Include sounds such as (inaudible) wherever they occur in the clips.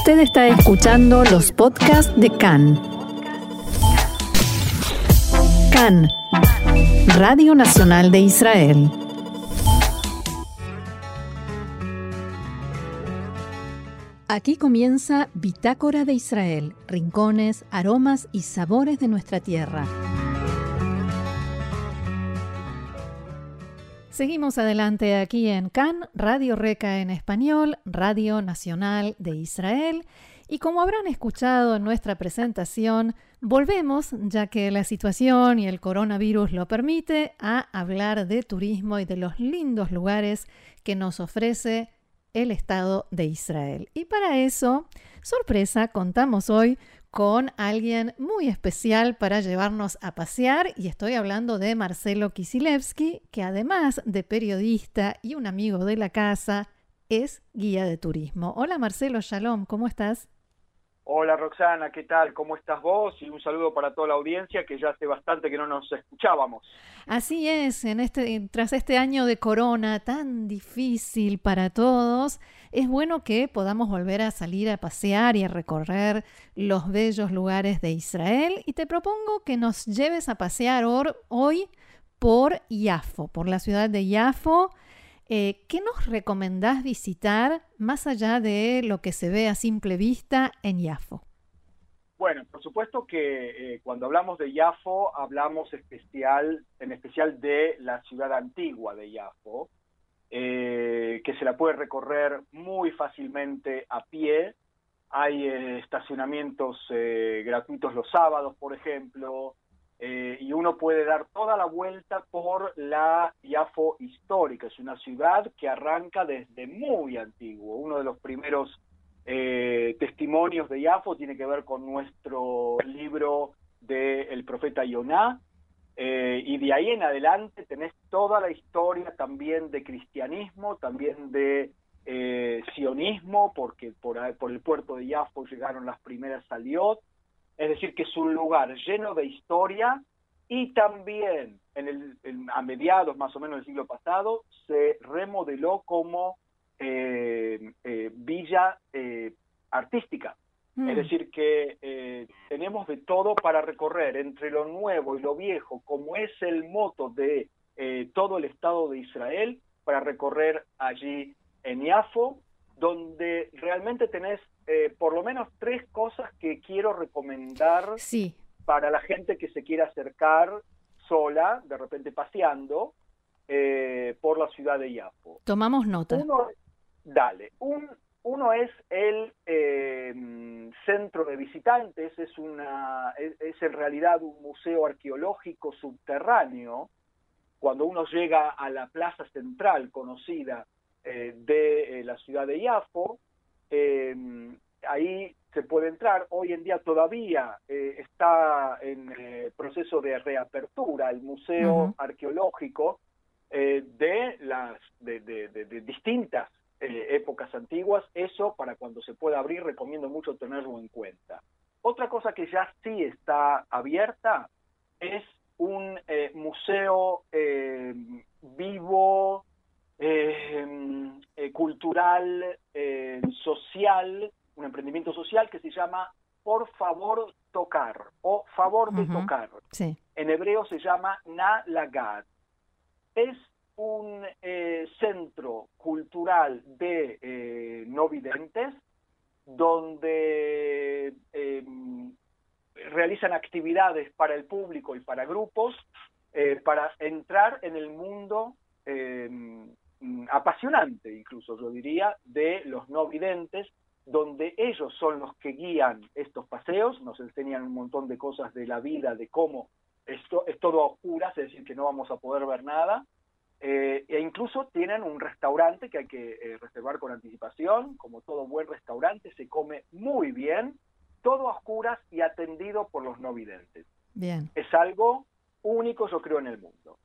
Usted está escuchando los podcasts de CAN. CAN, Radio Nacional de Israel. Aquí comienza Bitácora de Israel, rincones, aromas y sabores de nuestra tierra. Seguimos adelante aquí en CAN, Radio Reca en español, Radio Nacional de Israel. Y como habrán escuchado en nuestra presentación, volvemos, ya que la situación y el coronavirus lo permite, a hablar de turismo y de los lindos lugares que nos ofrece el Estado de Israel. Y para eso, sorpresa, contamos hoy con alguien muy especial para llevarnos a pasear y estoy hablando de Marcelo Kisilevsky, que además de periodista y un amigo de la casa, es guía de turismo. Hola Marcelo, shalom, ¿cómo estás? Hola Roxana, ¿qué tal? ¿Cómo estás vos? Y un saludo para toda la audiencia que ya hace bastante que no nos escuchábamos. Así es, en este, tras este año de corona tan difícil para todos, es bueno que podamos volver a salir a pasear y a recorrer los bellos lugares de Israel. Y te propongo que nos lleves a pasear hoy por Yafo, por la ciudad de Yafo eh, ¿Qué nos recomendás visitar más allá de lo que se ve a simple vista en Yafo? Bueno, por supuesto que eh, cuando hablamos de Yafo hablamos en especial de la ciudad antigua de Yafo, eh, que se la puede recorrer muy fácilmente a pie. Hay estacionamientos gratuitos los sábados, por ejemplo, eh, y uno puede dar toda la vuelta por la Yafo histórica. Es una ciudad que arranca desde muy antiguo. Uno de los primeros eh, testimonios de Yafo tiene que ver con nuestro libro del profeta Yoná. Eh, y de ahí en adelante tenés toda la historia también de cristianismo, también de sionismo, porque por, el puerto de Yafo llegaron las primeras saliot es decir, que es un lugar lleno de historia y también en el, a mediados más o menos del siglo pasado se remodeló como eh, eh, villa eh, artística. Es mm. decir, que tenemos de todo para recorrer entre lo nuevo y lo viejo, como es el moto de todo el Estado de Israel, para recorrer allí en Iafo, donde realmente tenés eh, por lo menos tres cosas que quiero recomendar sí. para la gente que se quiera acercar sola, de repente paseando, eh, por la ciudad de Yapo. Tomamos nota. Uno, dale. Un, uno es el eh, centro de visitantes, es, una, es, en realidad un museo arqueológico subterráneo. Cuando uno llega a la plaza central conocida de la ciudad de Yafo, eh, ahí se puede entrar. Hoy en día todavía eh, está en eh, proceso de reapertura el Museo Arqueológico de las de, distintas épocas antiguas. Eso para cuando se pueda abrir recomiendo mucho tenerlo en cuenta. Otra cosa que ya sí está abierta es un museo vivo eh, eh, cultural, eh, social, un emprendimiento social que se llama Por favor tocar o Favor de tocar. En hebreo se llama Na Lagad. Es un centro cultural de no videntes donde realizan actividades para el público y para grupos para entrar en el mundo Mm, apasionante, incluso yo diría, de los no videntes, donde ellos son los que guían estos paseos, nos enseñan un montón de cosas de la vida, de cómo esto es todo a oscuras, es decir, que no vamos a poder ver nada, eh, e incluso tienen un restaurante que hay que eh, reservar con anticipación, como todo buen restaurante, se come muy bien, todo a oscuras y atendido por los no videntes. Bien. Es algo único, yo creo, en el mundo.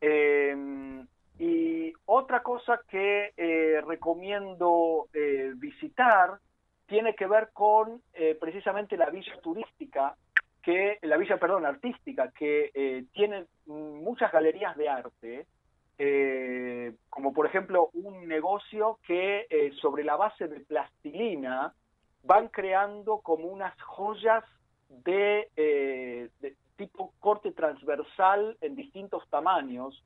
Eh, y otra cosa que eh, recomiendo eh, visitar tiene que ver con eh, precisamente la villa turística, que la villa, perdón, artística, que tiene muchas galerías de arte, como por ejemplo un negocio que sobre la base de plastilina van creando como unas joyas de, de tipo corte transversal en distintos tamaños,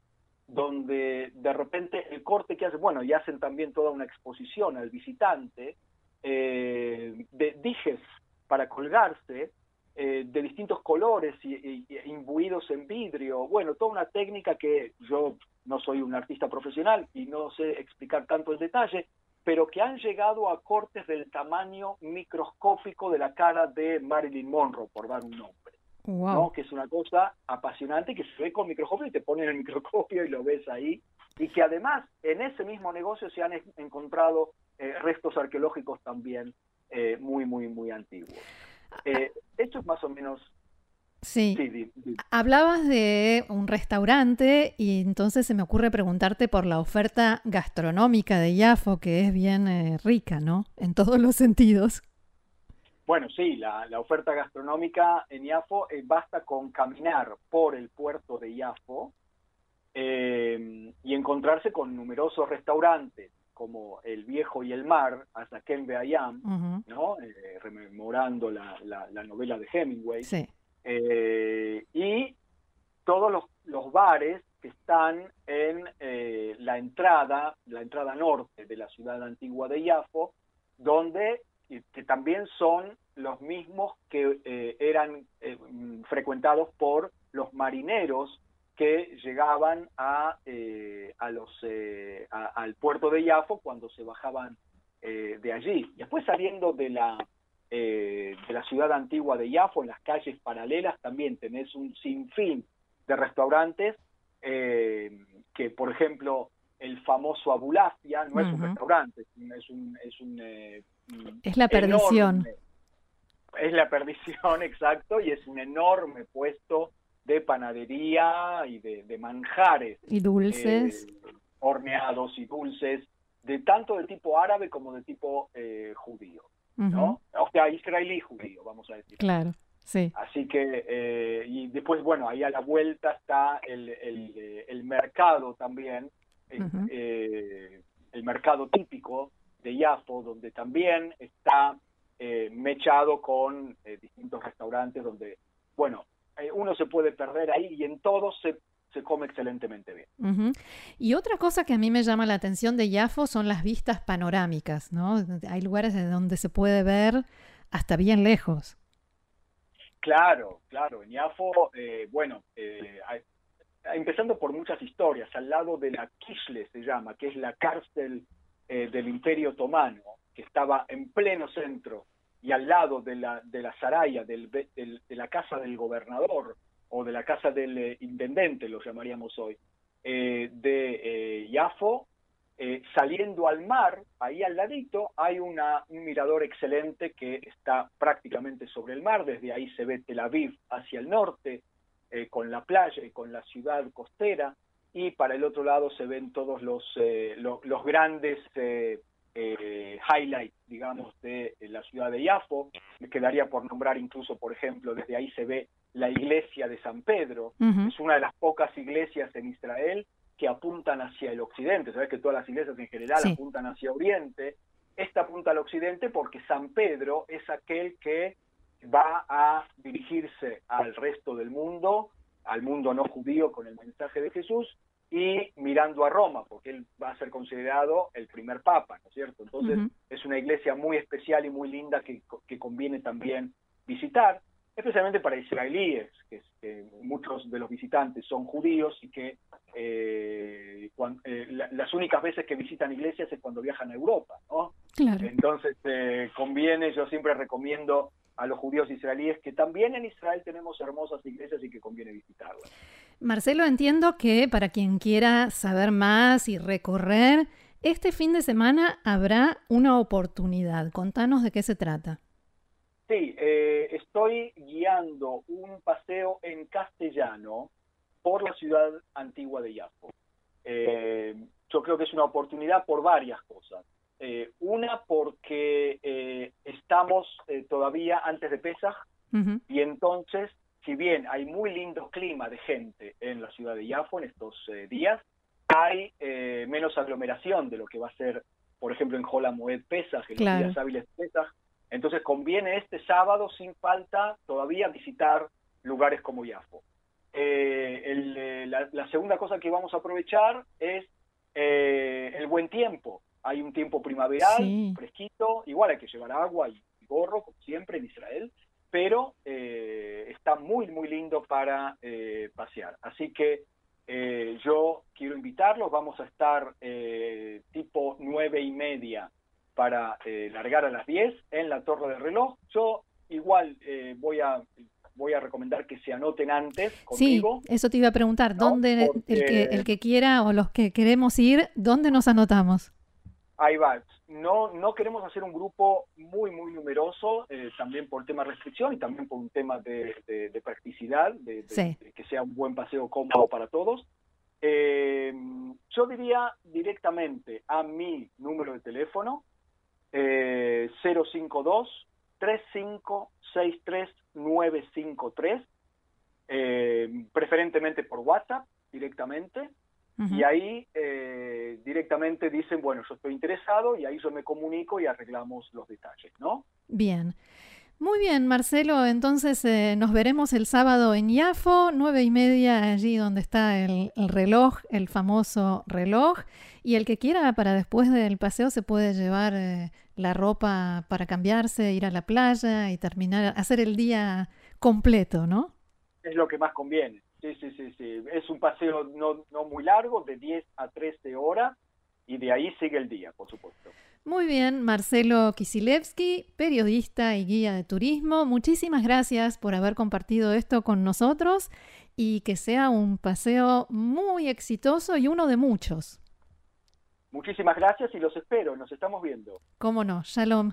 donde de repente el corte que hacen, bueno, y hacen también toda una exposición al visitante, eh, de dijes para colgarse, eh, de distintos colores y, imbuidos en vidrio, bueno, toda una técnica que yo no soy un artista profesional y no sé explicar tanto el detalle, pero que han llegado a cortes del tamaño microscópico de la cara de Marilyn Monroe, por dar un nombre. ¿No? que es una cosa apasionante que se ve con microscopio y te ponen el microscopio y lo ves ahí, y que además en ese mismo negocio se han encontrado eh, restos arqueológicos también eh, muy, muy, muy antiguos. Eh, esto es más o menos... Sí. Hablabas de un restaurante y entonces se me ocurre preguntarte por la oferta gastronómica de Yafo, que es bien rica, ¿no? En todos los sentidos. Bueno, sí, la, oferta gastronómica en Iafo eh, basta con caminar por el puerto de Iafo eh, y encontrarse con numerosos restaurantes como El Viejo y el Mar, hasta Ken Beayam, ¿no? Eh, rememorando la, novela de Hemingway. Sí. y todos los, los, bares que están en la entrada, la entrada norte de la ciudad antigua de Iafo, donde que también son los mismos que eh, eran eh, frecuentados por los marineros que llegaban a, eh, a los, al puerto de Yafo cuando se bajaban de allí. Después saliendo de la, de la ciudad antigua de Yafo, en las calles paralelas, también tenés un sinfín de restaurantes que, por ejemplo, el famoso Abulafia no es un restaurante, es un, es un es la perdición. Es la perdición, (laughs) exacto, y es un enorme puesto de panadería y de, manjares. Y dulces. Eh, horneados y dulces, de tanto de tipo árabe como de tipo eh, judío. ¿no? O sea, israelí judío, vamos a decir. Claro, sí. Así que, eh, y después, bueno, ahí a la vuelta está el, el, mercado también, el mercado típico de Yafo, donde también está eh, mechado con eh, distintos restaurantes donde, bueno, eh, uno se puede perder ahí y en todos se, se come excelentemente bien. Y otra cosa que a mí me llama la atención de Yafo son las vistas panorámicas, ¿no? Hay lugares de donde se puede ver hasta bien lejos. Claro, claro. En Yafo, bueno, empezando por muchas historias, al lado de la Kishle se llama, que es la cárcel eh, del Imperio Otomano, que estaba en pleno centro y al lado de la, de la Saraya, de la casa del gobernador o de la casa del eh, intendente, lo llamaríamos hoy, eh, de Yafo, saliendo al mar, ahí al ladito, hay un mirador excelente que está prácticamente sobre el mar, desde ahí se ve Tel Aviv hacia el norte, con la playa y con la ciudad costera, y para el otro lado se ven todos los, eh, los grandes eh, eh, highlights, digamos, de la ciudad de Yafo. Me quedaría por nombrar incluso, por ejemplo, desde ahí se ve la iglesia de San Pedro. Es una de las pocas iglesias en Israel que apuntan hacia el occidente. Sabes que todas las iglesias en general apuntan hacia oriente. Esta apunta al occidente porque San Pedro es aquel que va a dirigirse al resto del mundo, al mundo no judío con el mensaje de Jesús, y mirando a Roma, porque él va a ser considerado el primer papa, ¿no es cierto? Entonces es una iglesia muy especial y muy linda que, que conviene también visitar, especialmente para israelíes, que, muchos de los visitantes son judíos y que eh, eh, las únicas veces que visitan iglesias es cuando viajan a Europa, ¿no? Entonces eh, conviene, yo siempre recomiendo a los judíos israelíes que también en Israel tenemos hermosas iglesias y que conviene visitarlas. Marcelo, entiendo que para quien quiera saber más y recorrer, este fin de semana habrá una oportunidad. Contanos de qué se trata. Sí, eh, estoy guiando un paseo en castellano por la ciudad antigua de Yafo. Eh, yo creo que es una oportunidad por varias cosas. Eh, una porque estamos todavía antes de Pesach y entonces si bien hay muy lindo clima de gente en la ciudad de Yafo en estos eh, días, hay eh, menos aglomeración de lo que va a ser, por ejemplo, en Jola Moed Pesach, en los días hábiles Pesach, Entonces conviene este sábado sin falta todavía visitar lugares como Yafo. Eh, eh, la, segunda cosa que vamos a aprovechar es eh, el buen tiempo. Hay un tiempo primaveral, fresquito, igual hay que llevar agua y gorro, como siempre en Israel, pero está muy, muy lindo para pasear. Así que yo quiero invitarlos, vamos a estar tipo nueve y media para largar a las diez en la torre del reloj. Yo igual voy a voy a recomendar que se anoten antes conmigo. Sí, eso te iba a preguntar, ¿dónde el, que, el que quiera o los que queremos ir, dónde nos anotamos? Ahí va. No, no queremos hacer un grupo muy, muy numeroso, eh, también por tema de restricción y también por un tema de, practicidad, de, que sea un buen paseo cómodo para todos. Eh, yo diría directamente a mi número de teléfono, eh, 052 3563953, eh, preferentemente por WhatsApp directamente, y ahí eh, directamente dicen, bueno, yo estoy interesado y ahí yo me comunico y arreglamos los detalles, ¿no? Bien. Muy bien, Marcelo. Entonces eh, nos veremos el sábado en Yafo, nueve y media, allí donde está el, reloj, el famoso reloj. Y el que quiera para después del paseo se puede llevar eh, la ropa para cambiarse, ir a la playa y terminar, hacer el día completo, ¿no? Es lo que más conviene. Sí, sí, sí, sí. Es un paseo no, no muy largo, de 10 a 13 horas, y de ahí sigue el día, por supuesto. Muy bien, Marcelo Kisilevsky, periodista y guía de turismo. Muchísimas gracias por haber compartido esto con nosotros y que sea un paseo muy exitoso y uno de muchos. Muchísimas gracias y los espero, nos estamos viendo. Cómo no, shalom.